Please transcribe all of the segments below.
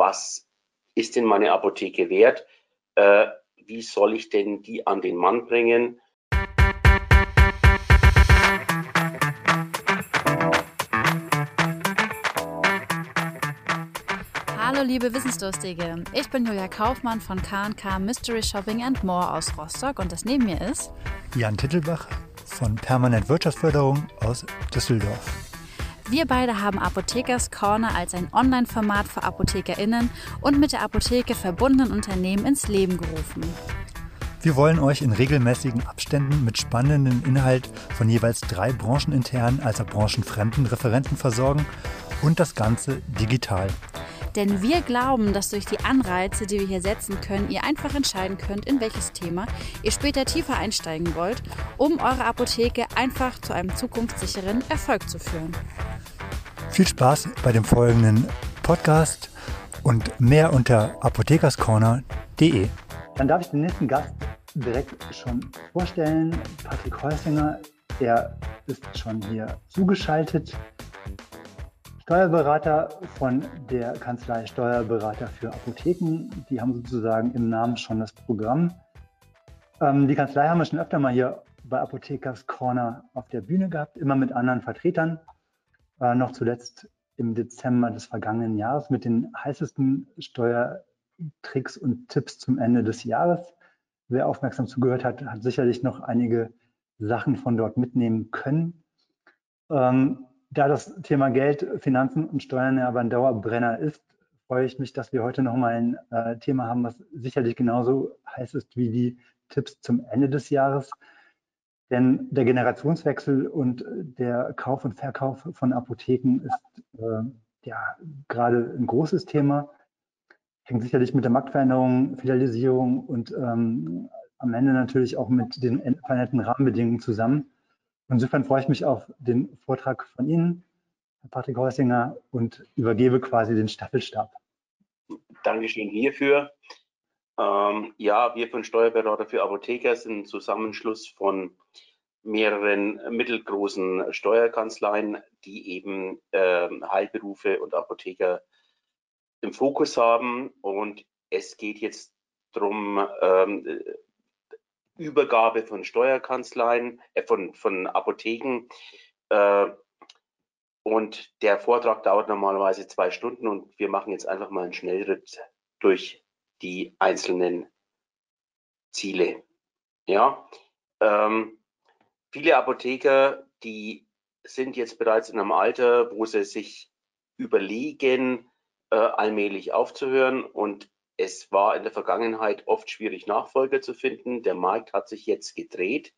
was ist denn meine Apotheke wert? Äh, wie soll ich denn die an den Mann bringen? Hallo liebe Wissensdurstige, ich bin Julia Kaufmann von K&K Mystery Shopping and More aus Rostock und das neben mir ist Jan Tittelbach von Permanent Wirtschaftsförderung aus Düsseldorf. Wir beide haben Apothekers Corner als ein Online-Format für ApothekerInnen und mit der Apotheke verbundenen Unternehmen ins Leben gerufen. Wir wollen euch in regelmäßigen Abständen mit spannenden Inhalt von jeweils drei brancheninternen als auch branchenfremden Referenten versorgen und das Ganze digital. Denn wir glauben, dass durch die Anreize, die wir hier setzen können, ihr einfach entscheiden könnt, in welches Thema ihr später tiefer einsteigen wollt, um eure Apotheke einfach zu einem zukunftssicheren Erfolg zu führen. Viel Spaß bei dem folgenden Podcast und mehr unter apothekerscorner.de. Dann darf ich den nächsten Gast direkt schon vorstellen. Patrick Häusinger, er ist schon hier zugeschaltet. Steuerberater von der Kanzlei Steuerberater für Apotheken. Die haben sozusagen im Namen schon das Programm. Ähm, die Kanzlei haben wir schon öfter mal hier bei Apothekers Corner auf der Bühne gehabt, immer mit anderen Vertretern. Äh, noch zuletzt im Dezember des vergangenen Jahres mit den heißesten Steuertricks und Tipps zum Ende des Jahres. Wer aufmerksam zugehört hat, hat sicherlich noch einige Sachen von dort mitnehmen können. Ähm, da das Thema Geld, Finanzen und Steuern ja aber ein Dauerbrenner ist, freue ich mich, dass wir heute nochmal ein äh, Thema haben, was sicherlich genauso heiß ist wie die Tipps zum Ende des Jahres. Denn der Generationswechsel und der Kauf und Verkauf von Apotheken ist äh, ja gerade ein großes Thema. Hängt sicherlich mit der Marktveränderung, Filialisierung und ähm, am Ende natürlich auch mit den veränderten Rahmenbedingungen zusammen. Insofern freue ich mich auf den Vortrag von Ihnen, Herr Patrick Heusinger, und übergebe quasi den Staffelstab. Dankeschön hierfür. Ähm, ja, wir von Steuerberater für Apotheker sind ein Zusammenschluss von mehreren mittelgroßen Steuerkanzleien, die eben äh, Heilberufe und Apotheker im Fokus haben. Und es geht jetzt darum, ähm, Übergabe von Steuerkanzleien, äh, von, von Apotheken. Äh, und der Vortrag dauert normalerweise zwei Stunden und wir machen jetzt einfach mal einen Schnellritt durch die einzelnen Ziele. Ja, ähm, viele Apotheker, die sind jetzt bereits in einem Alter, wo sie sich überlegen, äh, allmählich aufzuhören und es war in der Vergangenheit oft schwierig, Nachfolger zu finden. Der Markt hat sich jetzt gedreht.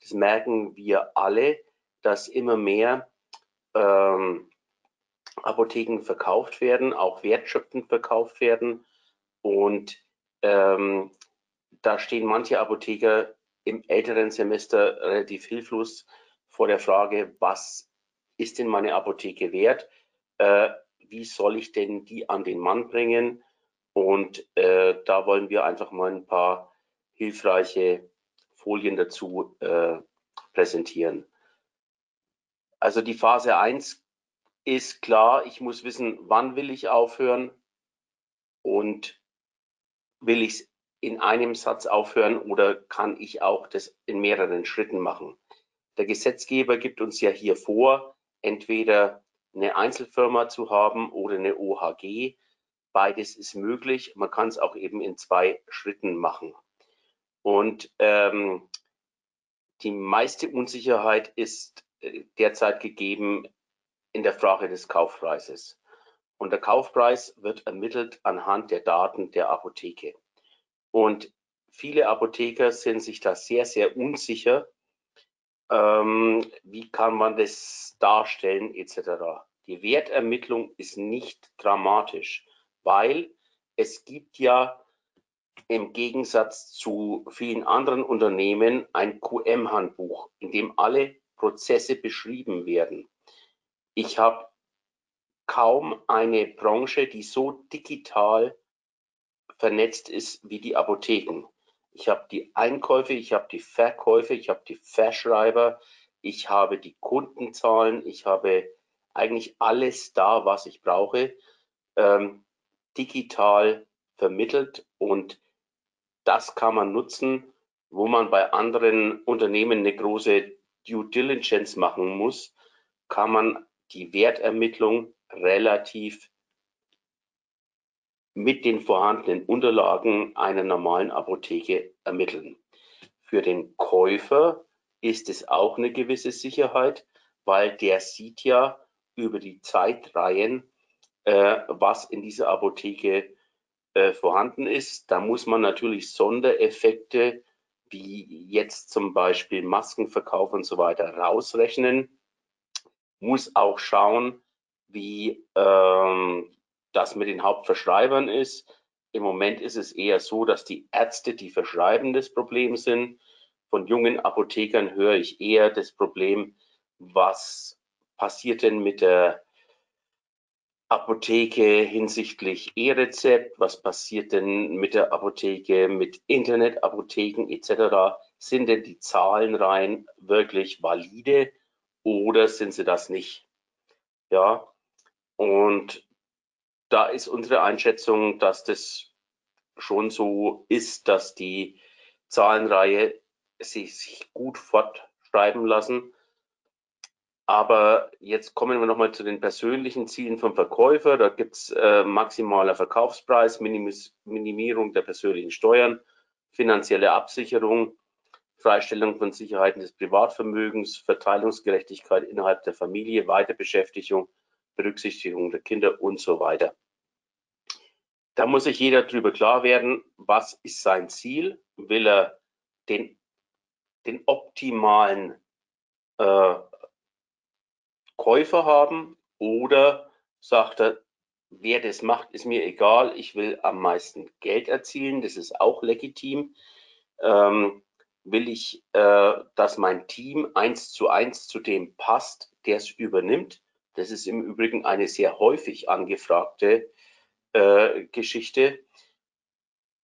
Das merken wir alle, dass immer mehr ähm, Apotheken verkauft werden, auch wertschöpfend verkauft werden. Und ähm, da stehen manche Apotheker im älteren Semester relativ hilflos vor der Frage, was ist denn meine Apotheke wert? Äh, wie soll ich denn die an den Mann bringen? Und äh, da wollen wir einfach mal ein paar hilfreiche Folien dazu äh, präsentieren. Also die Phase 1 ist klar, ich muss wissen, wann will ich aufhören und will ich es in einem Satz aufhören oder kann ich auch das in mehreren Schritten machen. Der Gesetzgeber gibt uns ja hier vor, entweder eine Einzelfirma zu haben oder eine OHG. Beides ist möglich. Man kann es auch eben in zwei Schritten machen. Und ähm, die meiste Unsicherheit ist äh, derzeit gegeben in der Frage des Kaufpreises. Und der Kaufpreis wird ermittelt anhand der Daten der Apotheke. Und viele Apotheker sind sich da sehr, sehr unsicher, ähm, wie kann man das darstellen etc. Die Wertermittlung ist nicht dramatisch weil es gibt ja im Gegensatz zu vielen anderen Unternehmen ein QM-Handbuch, in dem alle Prozesse beschrieben werden. Ich habe kaum eine Branche, die so digital vernetzt ist wie die Apotheken. Ich habe die Einkäufe, ich habe die Verkäufe, ich habe die Verschreiber, ich habe die Kundenzahlen, ich habe eigentlich alles da, was ich brauche. Ähm, digital vermittelt und das kann man nutzen, wo man bei anderen Unternehmen eine große Due Diligence machen muss, kann man die Wertermittlung relativ mit den vorhandenen Unterlagen einer normalen Apotheke ermitteln. Für den Käufer ist es auch eine gewisse Sicherheit, weil der sieht ja über die Zeitreihen, äh, was in dieser Apotheke äh, vorhanden ist. Da muss man natürlich Sondereffekte wie jetzt zum Beispiel Maskenverkauf und so weiter rausrechnen. Muss auch schauen, wie ähm, das mit den Hauptverschreibern ist. Im Moment ist es eher so, dass die Ärzte die Verschreiben des Problems sind. Von jungen Apothekern höre ich eher das Problem, was passiert denn mit der Apotheke hinsichtlich E-Rezept? Was passiert denn mit der Apotheke, mit Internetapotheken etc.? Sind denn die Zahlenreihen wirklich valide oder sind sie das nicht? Ja, und da ist unsere Einschätzung, dass das schon so ist, dass die Zahlenreihe sich gut fortschreiben lassen aber jetzt kommen wir nochmal zu den persönlichen Zielen vom Verkäufer. Da gibt es äh, maximaler Verkaufspreis, Minimis Minimierung der persönlichen Steuern, finanzielle Absicherung, Freistellung von Sicherheiten des Privatvermögens, Verteilungsgerechtigkeit innerhalb der Familie, Weiterbeschäftigung, Berücksichtigung der Kinder und so weiter. Da muss sich jeder darüber klar werden, was ist sein Ziel? Will er den, den optimalen äh, Käufer haben oder sagt er, wer das macht, ist mir egal, ich will am meisten Geld erzielen, das ist auch legitim. Ähm, will ich, äh, dass mein Team eins zu eins zu dem passt, der es übernimmt. Das ist im Übrigen eine sehr häufig angefragte äh, Geschichte.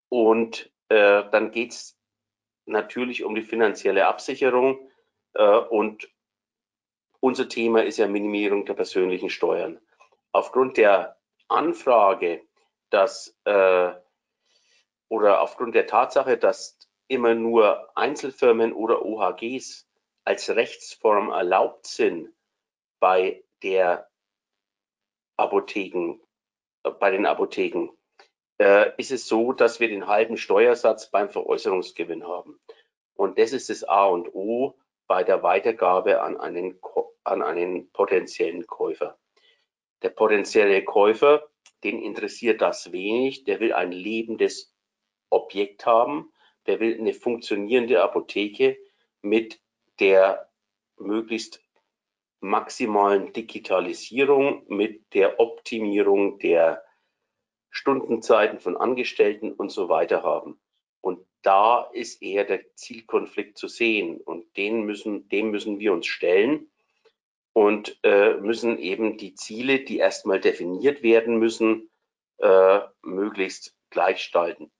Und äh, dann geht es natürlich um die finanzielle Absicherung äh, und unser Thema ist ja Minimierung der persönlichen Steuern. Aufgrund der Anfrage, dass äh, oder aufgrund der Tatsache, dass immer nur Einzelfirmen oder OHGs als Rechtsform erlaubt sind bei der Apotheken, bei den Apotheken, äh, ist es so, dass wir den halben Steuersatz beim Veräußerungsgewinn haben. Und das ist das A und O bei der Weitergabe an einen an einen potenziellen Käufer. Der potenzielle Käufer, den interessiert das wenig, der will ein lebendes Objekt haben, der will eine funktionierende Apotheke mit der möglichst maximalen Digitalisierung, mit der Optimierung der Stundenzeiten von Angestellten und so weiter haben. Und da ist eher der Zielkonflikt zu sehen und den müssen, dem müssen wir uns stellen und äh, müssen eben die Ziele, die erstmal definiert werden müssen, äh, möglichst gleichstellen.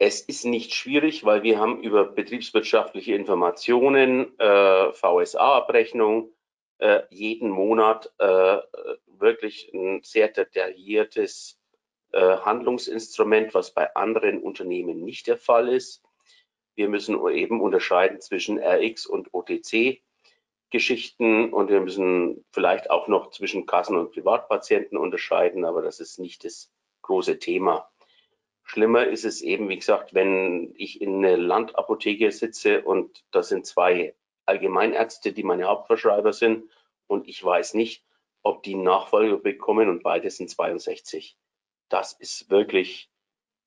Es ist nicht schwierig, weil wir haben über betriebswirtschaftliche Informationen, äh, VSA-Abrechnung, äh, jeden Monat äh, wirklich ein sehr detailliertes äh, Handlungsinstrument, was bei anderen Unternehmen nicht der Fall ist. Wir müssen eben unterscheiden zwischen RX und OTC Geschichten und wir müssen vielleicht auch noch zwischen Kassen- und Privatpatienten unterscheiden, aber das ist nicht das große Thema. Schlimmer ist es eben, wie gesagt, wenn ich in einer Landapotheke sitze und da sind zwei Allgemeinärzte, die meine Hauptverschreiber sind und ich weiß nicht, ob die Nachfolger bekommen und beide sind 62. Das ist wirklich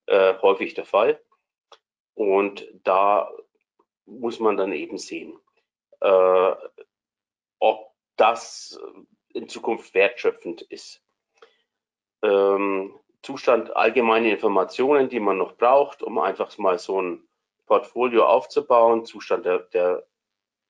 äh, häufig der Fall. Und da muss man dann eben sehen, äh, ob das in Zukunft wertschöpfend ist. Ähm, Zustand allgemeine Informationen, die man noch braucht, um einfach mal so ein Portfolio aufzubauen, Zustand der, der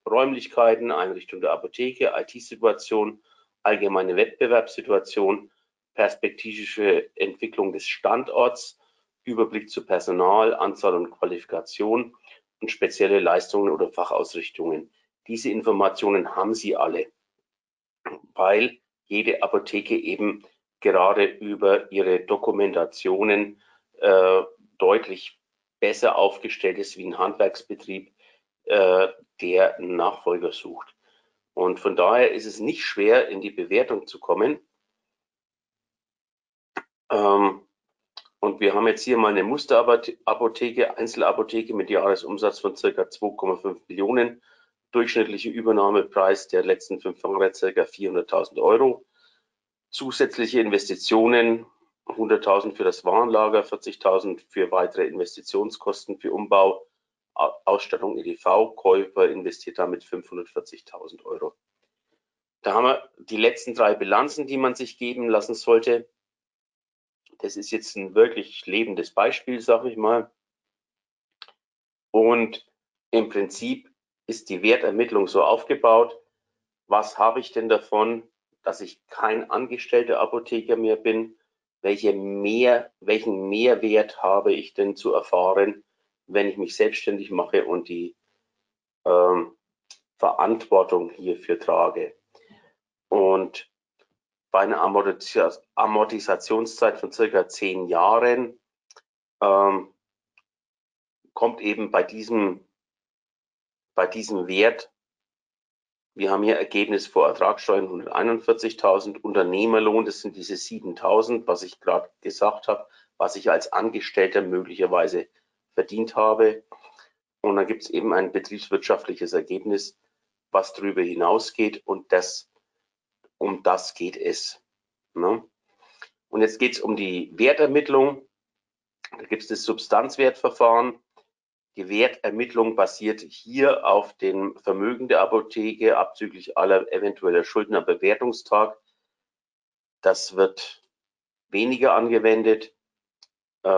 Räumlichkeiten, Einrichtung der Apotheke, IT-Situation, allgemeine Wettbewerbssituation, perspektivische Entwicklung des Standorts, Überblick zu Personal, Anzahl und Qualifikation und spezielle Leistungen oder Fachausrichtungen. Diese Informationen haben Sie alle, weil jede Apotheke eben gerade über ihre Dokumentationen äh, deutlich besser aufgestellt ist wie ein Handwerksbetrieb, äh, der einen Nachfolger sucht. Und von daher ist es nicht schwer, in die Bewertung zu kommen. Ähm, und wir haben jetzt hier mal eine Musterapotheke, Einzelapotheke mit Jahresumsatz von ca. 2,5 Millionen. Durchschnittliche Übernahmepreis der letzten fünf Jahre ca. 400.000 Euro. Zusätzliche Investitionen 100.000 für das Warenlager, 40.000 für weitere Investitionskosten für Umbau, Ausstattung EDV, Käufer investiert damit 540.000 Euro. Da haben wir die letzten drei Bilanzen, die man sich geben lassen sollte. Das ist jetzt ein wirklich lebendes Beispiel, sage ich mal. Und im Prinzip ist die Wertermittlung so aufgebaut. Was habe ich denn davon, dass ich kein angestellter Apotheker mehr bin? Welche mehr, welchen Mehrwert habe ich denn zu erfahren, wenn ich mich selbstständig mache und die ähm, Verantwortung hierfür trage? Und bei einer Amortisationszeit von circa zehn Jahren ähm, kommt eben bei diesem, bei diesem Wert, wir haben hier Ergebnis vor Ertragssteuern 141.000, Unternehmerlohn, das sind diese 7.000, was ich gerade gesagt habe, was ich als Angestellter möglicherweise verdient habe. Und dann gibt es eben ein betriebswirtschaftliches Ergebnis, was darüber hinausgeht und das um das geht es. Ne? Und jetzt geht es um die Wertermittlung. Da gibt es das Substanzwertverfahren. Die Wertermittlung basiert hier auf dem Vermögen der Apotheke abzüglich aller eventueller Schulden am Bewertungstag. Das wird weniger angewendet. Äh,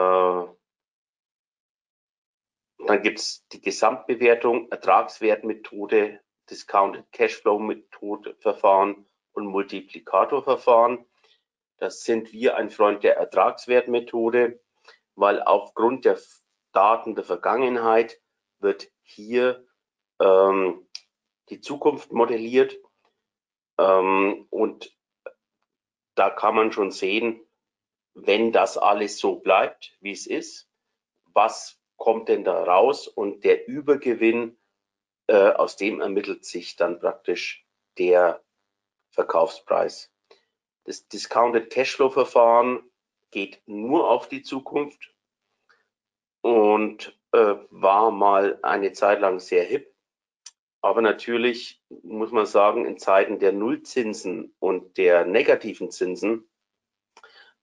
dann gibt es die Gesamtbewertung, Ertragswertmethode, Discounted Cashflow Methode Verfahren und Multiplikatorverfahren. Das sind wir ein Freund der Ertragswertmethode, weil aufgrund der Daten der Vergangenheit wird hier ähm, die Zukunft modelliert. Ähm, und da kann man schon sehen, wenn das alles so bleibt, wie es ist, was kommt denn da raus? Und der Übergewinn, äh, aus dem ermittelt sich dann praktisch der Verkaufspreis. Das Discounted Cashflow Verfahren geht nur auf die Zukunft und äh, war mal eine Zeit lang sehr hip. Aber natürlich muss man sagen, in Zeiten der Nullzinsen und der negativen Zinsen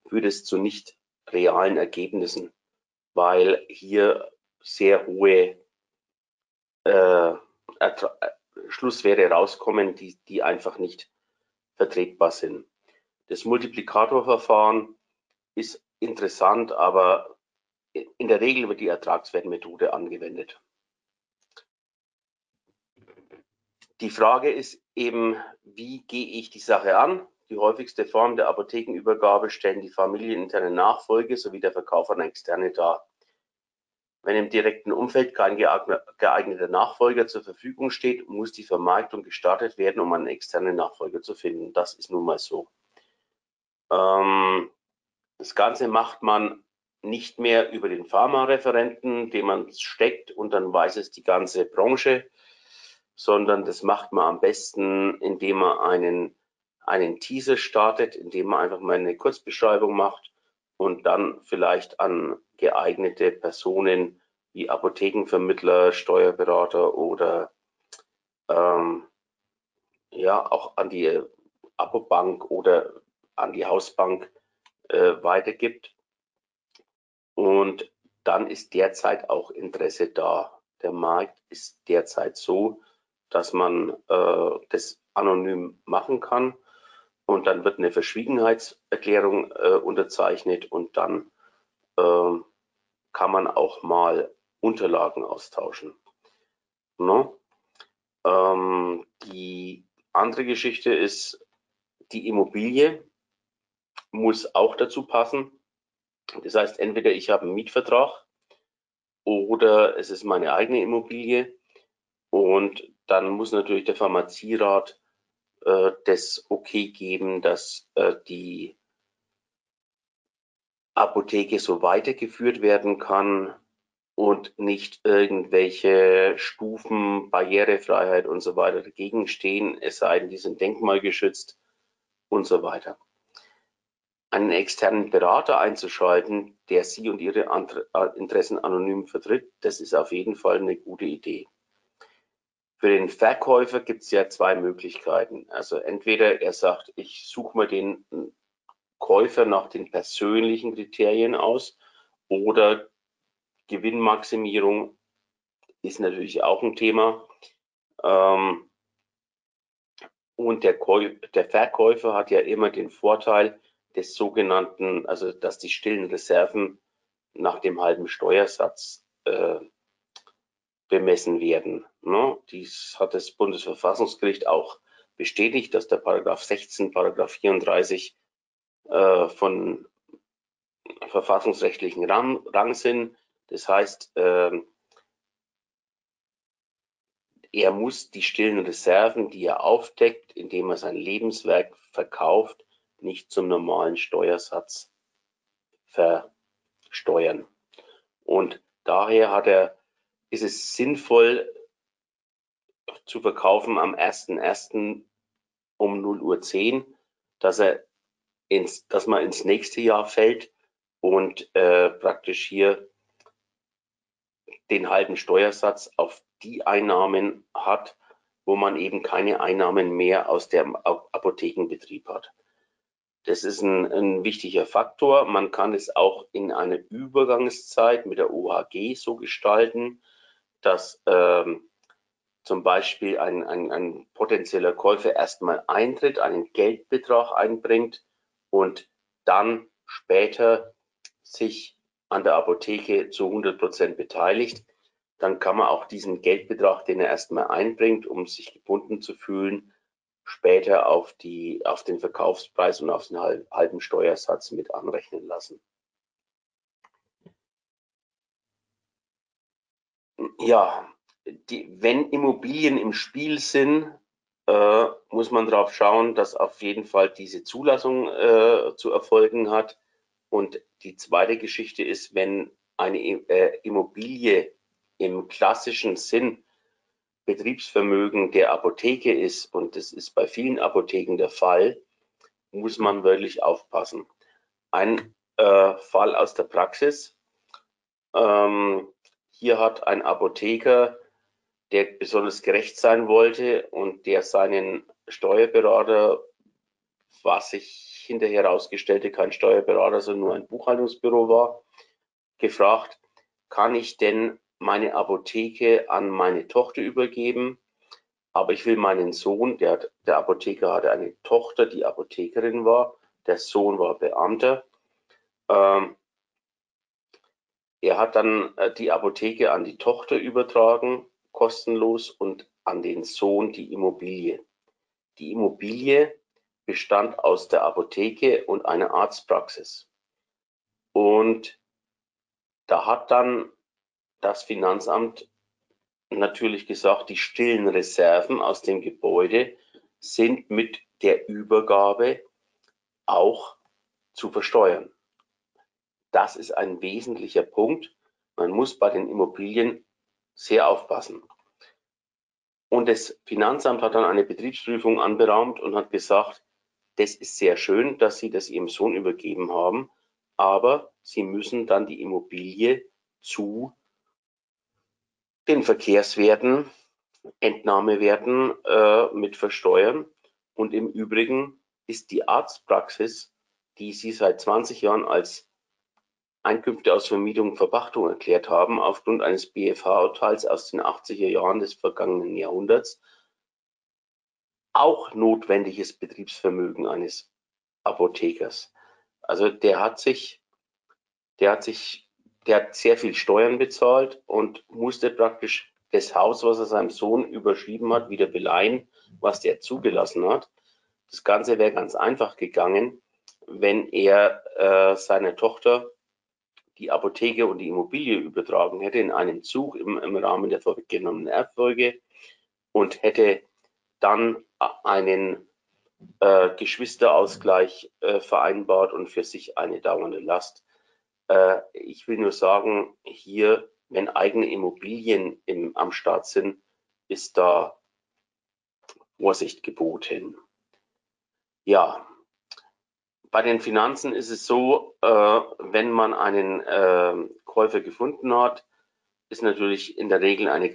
führt es zu nicht realen Ergebnissen, weil hier sehr hohe äh, Schlusswerte rauskommen, die, die einfach nicht vertretbar sind. Das Multiplikatorverfahren ist interessant, aber in der Regel wird die Ertragswertmethode angewendet. Die Frage ist eben, wie gehe ich die Sache an? Die häufigste Form der Apothekenübergabe stellen die familieninterne Nachfolge sowie der Verkauf an Externe dar. Wenn im direkten Umfeld kein geeigneter Nachfolger zur Verfügung steht, muss die Vermarktung gestartet werden, um einen externen Nachfolger zu finden. Das ist nun mal so. Ähm, das Ganze macht man nicht mehr über den Pharmareferenten, den man steckt und dann weiß es die ganze Branche, sondern das macht man am besten, indem man einen, einen Teaser startet, indem man einfach mal eine Kurzbeschreibung macht und dann vielleicht an geeignete Personen wie Apothekenvermittler, Steuerberater oder ähm, ja auch an die Apobank oder an die Hausbank äh, weitergibt. Und dann ist derzeit auch Interesse da. Der Markt ist derzeit so, dass man äh, das anonym machen kann und dann wird eine Verschwiegenheitserklärung äh, unterzeichnet und dann äh, kann man auch mal Unterlagen austauschen. No? Ähm, die andere Geschichte ist, die Immobilie muss auch dazu passen. Das heißt, entweder ich habe einen Mietvertrag oder es ist meine eigene Immobilie und dann muss natürlich der Pharmazierat äh, das Okay geben, dass äh, die Apotheke so weitergeführt werden kann und nicht irgendwelche Stufen, Barrierefreiheit und so weiter dagegen stehen, es sei denn, die sind denkmalgeschützt und so weiter. Einen externen Berater einzuschalten, der Sie und Ihre äh, Interessen anonym vertritt, das ist auf jeden Fall eine gute Idee. Für den Verkäufer gibt es ja zwei Möglichkeiten. Also entweder er sagt, ich suche mir den Käufer nach den persönlichen Kriterien aus oder Gewinnmaximierung ist natürlich auch ein Thema. Ähm, und der, der, Verkäufer hat ja immer den Vorteil des sogenannten, also dass die stillen Reserven nach dem halben Steuersatz äh, bemessen werden. Ne? Dies hat das Bundesverfassungsgericht auch bestätigt, dass der Paragraph 16, Paragraph 34 äh, von verfassungsrechtlichen Rang, Rang sind. Das heißt, äh, er muss die stillen Reserven, die er aufdeckt, indem er sein Lebenswerk verkauft, nicht zum normalen Steuersatz versteuern. Und daher hat er, ist es sinnvoll zu verkaufen am 1.1. um 0 Uhr 10, dass er ins, dass man ins nächste Jahr fällt und äh, praktisch hier den halben Steuersatz auf die Einnahmen hat, wo man eben keine Einnahmen mehr aus dem Apothekenbetrieb hat. Das ist ein, ein, wichtiger Faktor. Man kann es auch in einer Übergangszeit mit der OHG so gestalten, dass ähm, zum Beispiel ein, ein, ein potenzieller Käufer erstmal eintritt, einen Geldbetrag einbringt und dann später sich an der Apotheke zu 100 Prozent beteiligt, dann kann man auch diesen Geldbetrag, den er erstmal einbringt, um sich gebunden zu fühlen, später auf, die, auf den Verkaufspreis und auf den halben Steuersatz mit anrechnen lassen. Ja, die, wenn Immobilien im Spiel sind, äh, muss man darauf schauen, dass auf jeden Fall diese Zulassung äh, zu erfolgen hat. Und die zweite Geschichte ist, wenn eine äh, Immobilie im klassischen Sinn Betriebsvermögen der Apotheke ist, und das ist bei vielen Apotheken der Fall, muss man wirklich aufpassen. Ein äh, Fall aus der Praxis. Ähm, hier hat ein Apotheker der besonders gerecht sein wollte und der seinen Steuerberater, was sich hinterher herausgestellte, kein Steuerberater, sondern nur ein Buchhaltungsbüro war, gefragt, kann ich denn meine Apotheke an meine Tochter übergeben? Aber ich will meinen Sohn, der, der Apotheker hatte eine Tochter, die Apothekerin war, der Sohn war Beamter. Ähm, er hat dann äh, die Apotheke an die Tochter übertragen kostenlos und an den Sohn die Immobilie. Die Immobilie bestand aus der Apotheke und einer Arztpraxis. Und da hat dann das Finanzamt natürlich gesagt, die stillen Reserven aus dem Gebäude sind mit der Übergabe auch zu versteuern. Das ist ein wesentlicher Punkt. Man muss bei den Immobilien sehr aufpassen. Und das Finanzamt hat dann eine Betriebsprüfung anberaumt und hat gesagt, das ist sehr schön, dass Sie das Ihrem Sohn übergeben haben, aber Sie müssen dann die Immobilie zu den Verkehrswerten, Entnahmewerten äh, mit versteuern. Und im Übrigen ist die Arztpraxis, die Sie seit 20 Jahren als Einkünfte aus Vermietung und Verpachtung erklärt haben, aufgrund eines BFH-Urteils aus den 80er Jahren des vergangenen Jahrhunderts, auch notwendiges Betriebsvermögen eines Apothekers. Also der hat sich, der hat sich, der hat sehr viel Steuern bezahlt und musste praktisch das Haus, was er seinem Sohn überschrieben hat, wieder beleihen, was der zugelassen hat. Das Ganze wäre ganz einfach gegangen, wenn er äh, seiner Tochter die Apotheke und die Immobilie übertragen hätte in einem Zug im, im Rahmen der vorweggenommenen Erbfolge und hätte dann einen äh, Geschwisterausgleich äh, vereinbart und für sich eine dauernde Last. Äh, ich will nur sagen, hier, wenn eigene Immobilien im, am Start sind, ist da Vorsicht geboten. Ja, bei den Finanzen ist es so, äh, wenn man einen äh, Käufer gefunden hat, ist natürlich in der Regel eine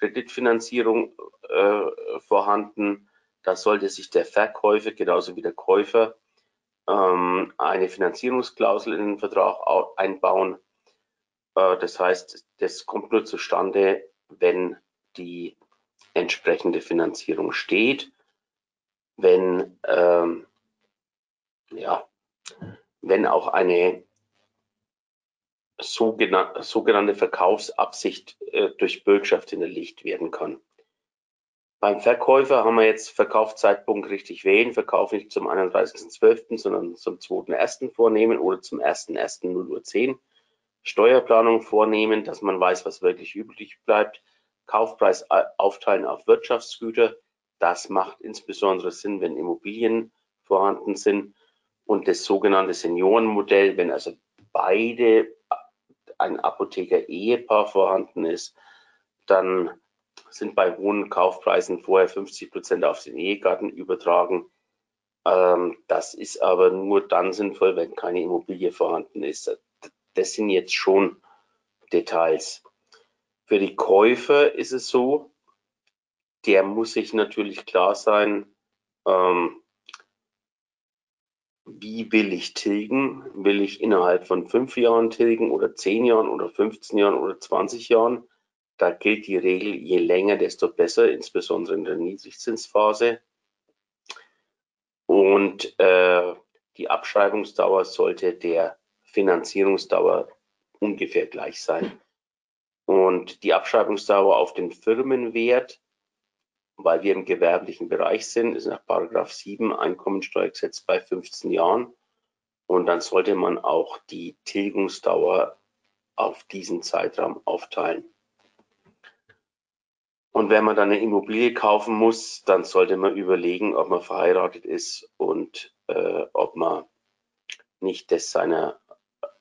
Kreditfinanzierung äh, vorhanden. Da sollte sich der Verkäufer genauso wie der Käufer ähm, eine Finanzierungsklausel in den Vertrag einbauen. Äh, das heißt, das kommt nur zustande, wenn die entsprechende Finanzierung steht, wenn ähm, ja, wenn auch eine sogenannte, Verkaufsabsicht äh, durch Bürgschaft hinterlegt werden kann. Beim Verkäufer haben wir jetzt Verkaufszeitpunkt richtig wählen, Verkauf nicht zum 31.12., sondern zum 2.1. vornehmen oder zum 1.1.0 Uhr Steuerplanung vornehmen, dass man weiß, was wirklich übrig bleibt. Kaufpreis aufteilen auf Wirtschaftsgüter. Das macht insbesondere Sinn, wenn Immobilien vorhanden sind und das sogenannte Seniorenmodell, wenn also beide ein Apotheker-Ehepaar vorhanden ist, dann sind bei hohen Kaufpreisen vorher 50 Prozent auf den Ehegatten übertragen. Ähm, das ist aber nur dann sinnvoll, wenn keine Immobilie vorhanden ist. Das sind jetzt schon Details. Für die Käufer ist es so, der muss sich natürlich klar sein, ähm, wie will ich tilgen? Will ich innerhalb von fünf Jahren tilgen oder zehn Jahren oder 15 Jahren oder 20 Jahren? Da gilt die Regel, je länger, desto besser, insbesondere in der Niedrigzinsphase. Und äh, die Abschreibungsdauer sollte der Finanzierungsdauer ungefähr gleich sein. Und die Abschreibungsdauer auf den Firmenwert weil wir im gewerblichen Bereich sind, ist nach Paragraph 7 Einkommensteuergesetz bei 15 Jahren. Und dann sollte man auch die Tilgungsdauer auf diesen Zeitraum aufteilen. Und wenn man dann eine Immobilie kaufen muss, dann sollte man überlegen, ob man verheiratet ist und äh, ob man nicht das seiner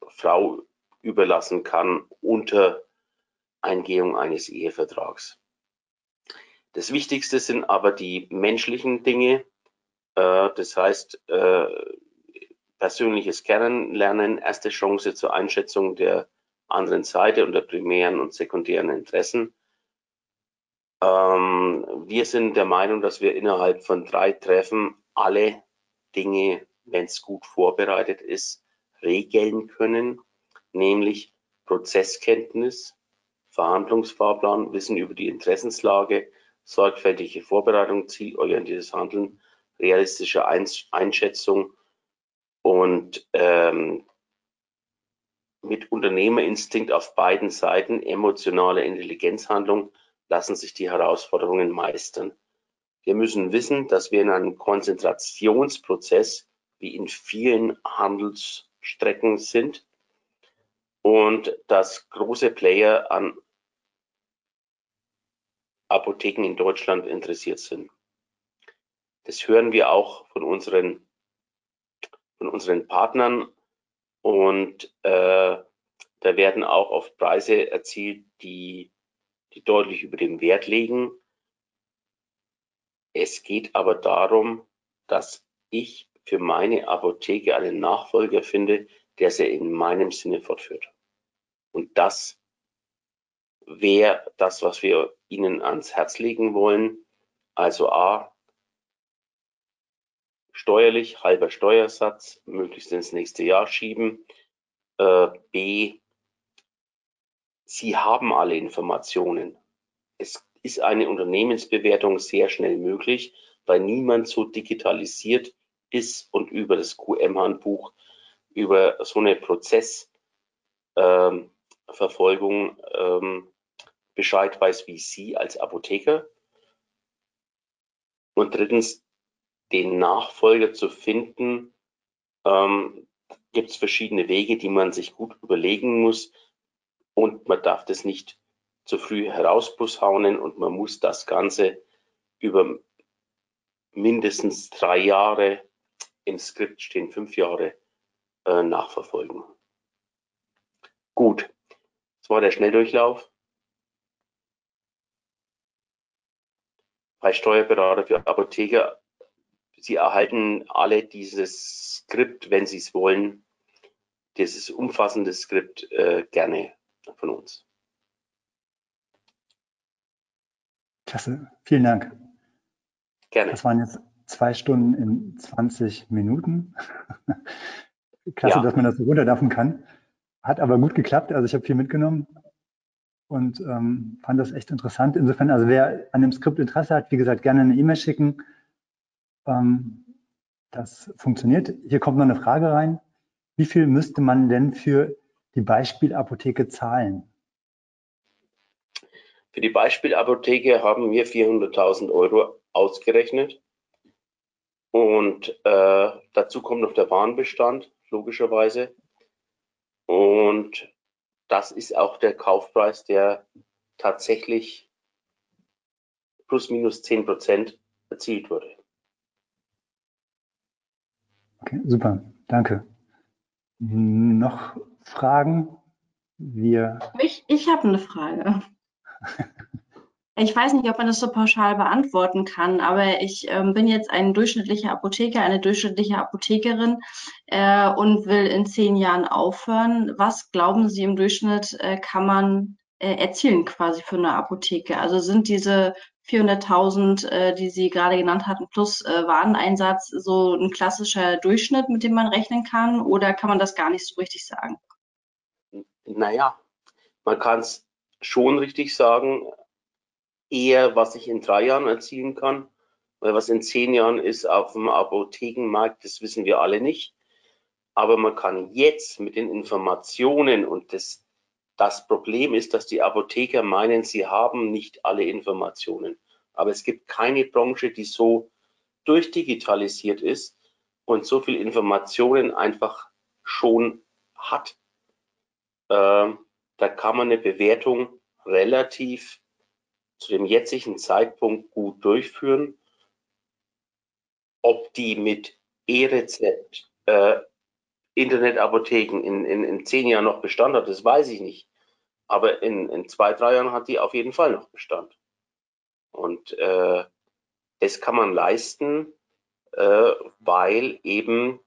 Frau überlassen kann unter Eingehung eines Ehevertrags. Das Wichtigste sind aber die menschlichen Dinge. Äh, das heißt, äh, persönliches Kennenlernen, erste Chance zur Einschätzung der anderen Seite und der primären und sekundären Interessen. Ähm, wir sind der Meinung, dass wir innerhalb von drei Treffen alle Dinge, wenn es gut vorbereitet ist, regeln können, nämlich Prozesskenntnis, Verhandlungsfahrplan, Wissen über die Interessenslage, sorgfältige Vorbereitung, zielorientiertes Handeln, realistische Einschätzung und ähm, mit Unternehmerinstinkt auf beiden Seiten, emotionale Intelligenzhandlung, lassen sich die Herausforderungen meistern. Wir müssen wissen, dass wir in einem Konzentrationsprozess wie in vielen Handelsstrecken sind und dass große Player an Apotheken in Deutschland interessiert sind. Das hören wir auch von unseren, von unseren Partnern und äh, da werden auch oft Preise erzielt, die, die deutlich über dem Wert liegen. Es geht aber darum, dass ich für meine Apotheke einen Nachfolger finde, der sie in meinem Sinne fortführt. Und das wäre das, was wir Ihnen ans Herz legen wollen. Also A, steuerlich, halber Steuersatz, möglichst ins nächste Jahr schieben. Äh, B, Sie haben alle Informationen. Es ist eine Unternehmensbewertung sehr schnell möglich, weil niemand so digitalisiert ist und über das QM-Handbuch, über so eine Prozessverfolgung ähm, Bescheid weiß wie Sie als Apotheker. Und drittens, den Nachfolger zu finden, ähm, gibt es verschiedene Wege, die man sich gut überlegen muss. Und man darf das nicht zu früh herausposaunen und man muss das Ganze über mindestens drei Jahre, im Skript stehen fünf Jahre, äh, nachverfolgen. Gut, das war der Schnelldurchlauf. Bei Steuerberater für Apotheker, Sie erhalten alle dieses Skript, wenn Sie es wollen, dieses umfassende Skript äh, gerne von uns. Klasse, vielen Dank. Gerne. Das waren jetzt zwei Stunden in 20 Minuten. Klasse, ja. dass man das so runterdampfen kann. Hat aber gut geklappt. Also ich habe viel mitgenommen und ähm, fand das echt interessant. Insofern, also wer an dem Skript Interesse hat, wie gesagt, gerne eine E-Mail schicken. Ähm, das funktioniert. Hier kommt noch eine Frage rein. Wie viel müsste man denn für die Beispielapotheke zahlen? Für die Beispielapotheke haben wir 400.000 Euro ausgerechnet. Und äh, dazu kommt noch der Warenbestand, logischerweise. Und das ist auch der Kaufpreis, der tatsächlich plus minus 10 Prozent erzielt wurde. Okay, super, danke. Noch Fragen? Wir ich ich habe eine Frage. Ich weiß nicht, ob man das so pauschal beantworten kann, aber ich ähm, bin jetzt ein durchschnittlicher Apotheker, eine durchschnittliche Apothekerin äh, und will in zehn Jahren aufhören. Was glauben Sie im Durchschnitt äh, kann man äh, erzielen quasi für eine Apotheke? Also sind diese 400.000, äh, die Sie gerade genannt hatten, plus äh, Wareneinsatz so ein klassischer Durchschnitt, mit dem man rechnen kann? Oder kann man das gar nicht so richtig sagen? Naja, man kann es schon richtig sagen, eher, was ich in drei Jahren erzielen kann, weil was in zehn Jahren ist auf dem Apothekenmarkt, das wissen wir alle nicht. Aber man kann jetzt mit den Informationen und das, das Problem ist, dass die Apotheker meinen, sie haben nicht alle Informationen. Aber es gibt keine Branche, die so durchdigitalisiert ist und so viel Informationen einfach schon hat. Ähm, da kann man eine Bewertung relativ zu dem jetzigen Zeitpunkt gut durchführen. Ob die mit E-Rezept äh, Internetapotheken in, in, in zehn Jahren noch Bestand hat, das weiß ich nicht. Aber in, in zwei, drei Jahren hat die auf jeden Fall noch Bestand. Und äh, das kann man leisten, äh, weil eben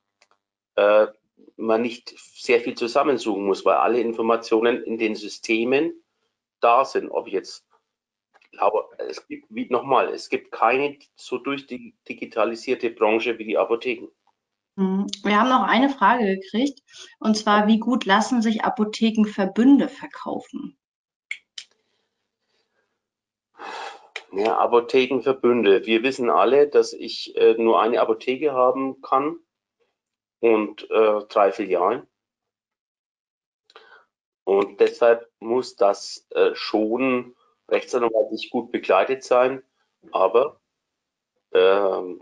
äh, man nicht sehr viel zusammensuchen muss, weil alle Informationen in den Systemen da sind. Ob jetzt, aber es gibt, wie nochmal, es gibt keine so durchdigitalisierte Branche wie die Apotheken. Mhm. Wir haben noch eine Frage gekriegt, und zwar, wie gut lassen sich Apothekenverbünde verkaufen? Ja, Apothekenverbünde. Wir wissen alle, dass ich äh, nur eine Apotheke haben kann und äh, drei Filialen. Und deshalb muss das äh, schon rechtsanwaltlich gut begleitet sein. Aber ähm,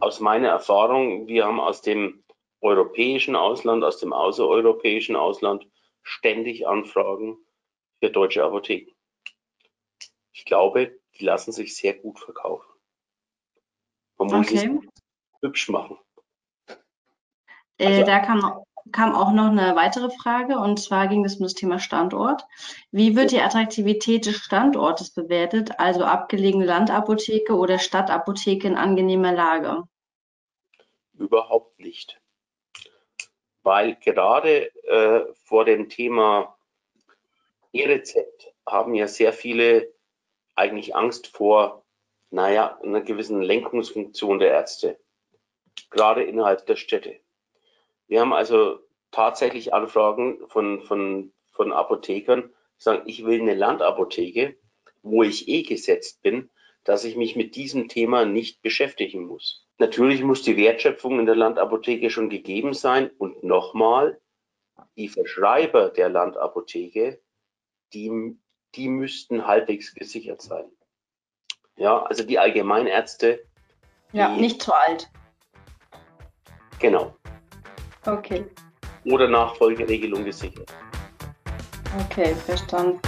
aus meiner Erfahrung, wir haben aus dem europäischen Ausland, aus dem außereuropäischen Ausland ständig Anfragen für deutsche Apotheken. Ich glaube, die lassen sich sehr gut verkaufen. Man muss okay. es hübsch machen. Äh, also, da kam, kam auch noch eine weitere Frage und zwar ging es um das Thema Standort. Wie wird die Attraktivität des Standortes bewertet, also abgelegene Landapotheke oder Stadtapotheke in angenehmer Lage? Überhaupt nicht. Weil gerade äh, vor dem Thema E-Rezept haben ja sehr viele eigentlich Angst vor, naja, einer gewissen Lenkungsfunktion der Ärzte, gerade innerhalb der Städte. Wir haben also tatsächlich Anfragen von, von, von Apothekern, die sagen, ich will eine Landapotheke, wo ich eh gesetzt bin, dass ich mich mit diesem Thema nicht beschäftigen muss. Natürlich muss die Wertschöpfung in der Landapotheke schon gegeben sein und nochmal, die Verschreiber der Landapotheke, die, die müssten halbwegs gesichert sein. Ja, also die Allgemeinärzte. Ja, nicht zu alt. Genau. Okay. Oder Nachfolgeregelung gesichert. Okay, verstanden.